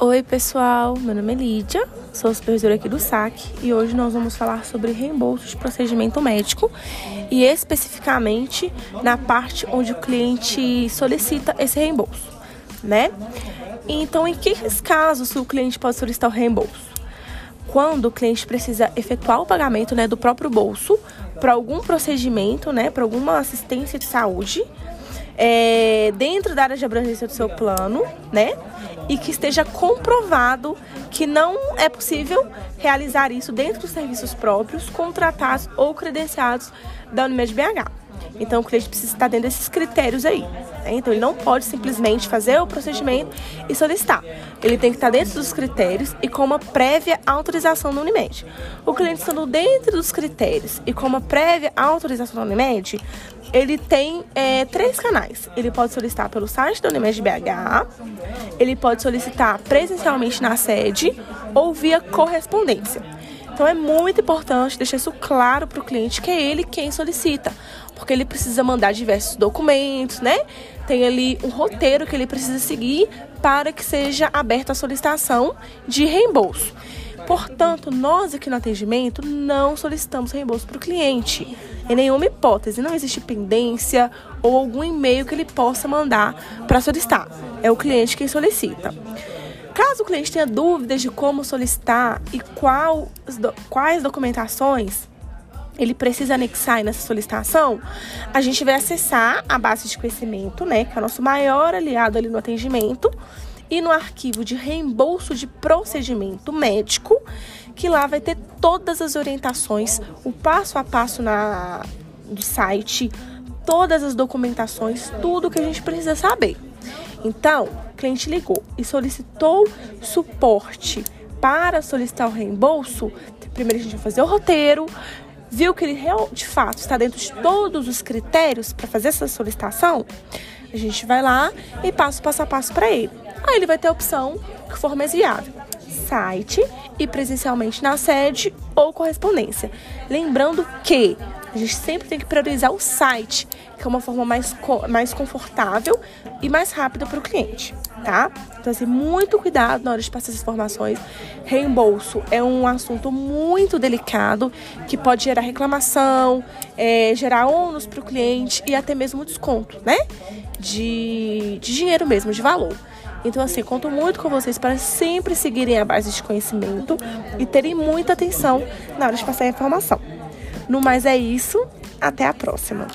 Oi, pessoal. Meu nome é Lídia, sou supervisora aqui do SAC e hoje nós vamos falar sobre reembolso de procedimento médico e especificamente na parte onde o cliente solicita esse reembolso, né? Então, em que casos o cliente pode solicitar o reembolso? Quando o cliente precisa efetuar o pagamento, né, do próprio bolso para algum procedimento, né, para alguma assistência de saúde, é, dentro da área de abrangência do seu plano, né? e que esteja comprovado que não é possível realizar isso dentro dos serviços próprios, contratados ou credenciados da Unimed BH. Então, o cliente precisa estar dentro desses critérios aí. Né? Então, ele não pode simplesmente fazer o procedimento e solicitar. Ele tem que estar dentro dos critérios e com uma prévia autorização da Unimed. O cliente estando dentro dos critérios e com uma prévia autorização da Unimed, ele tem é, três canais. Ele pode solicitar pelo site da Unimed BH, ele pode solicitar presencialmente na sede ou via correspondência. Então é muito importante deixar isso claro para o cliente que é ele quem solicita, porque ele precisa mandar diversos documentos, né? Tem ali um roteiro que ele precisa seguir para que seja aberta a solicitação de reembolso. Portanto, nós aqui no atendimento não solicitamos reembolso para o cliente. Em nenhuma hipótese, não existe pendência ou algum e-mail que ele possa mandar para solicitar. É o cliente quem solicita. Caso o cliente tenha dúvidas de como solicitar e qual, quais documentações ele precisa anexar nessa solicitação, a gente vai acessar a base de conhecimento, né, que é o nosso maior aliado ali no atendimento, e no arquivo de reembolso de procedimento médico, que lá vai ter todas as orientações, o passo a passo na, do site, todas as documentações, tudo que a gente precisa saber. Então, o cliente ligou e solicitou suporte para solicitar o reembolso. Primeiro a gente vai fazer o roteiro, viu que ele de fato está dentro de todos os critérios para fazer essa solicitação, a gente vai lá e passa o passo a passo para ele. Aí ele vai ter a opção que for mais viável: site e presencialmente na sede ou correspondência. Lembrando que a gente sempre tem que priorizar o site, que é uma forma mais, mais confortável e mais rápida para o cliente, tá? Então, assim, muito cuidado na hora de passar essas informações. Reembolso é um assunto muito delicado que pode gerar reclamação, é, gerar ônus para o cliente e até mesmo desconto, né? De, de dinheiro mesmo, de valor. Então, assim, conto muito com vocês para sempre seguirem a base de conhecimento e terem muita atenção na hora de passar a informação. No mais é isso, até a próxima.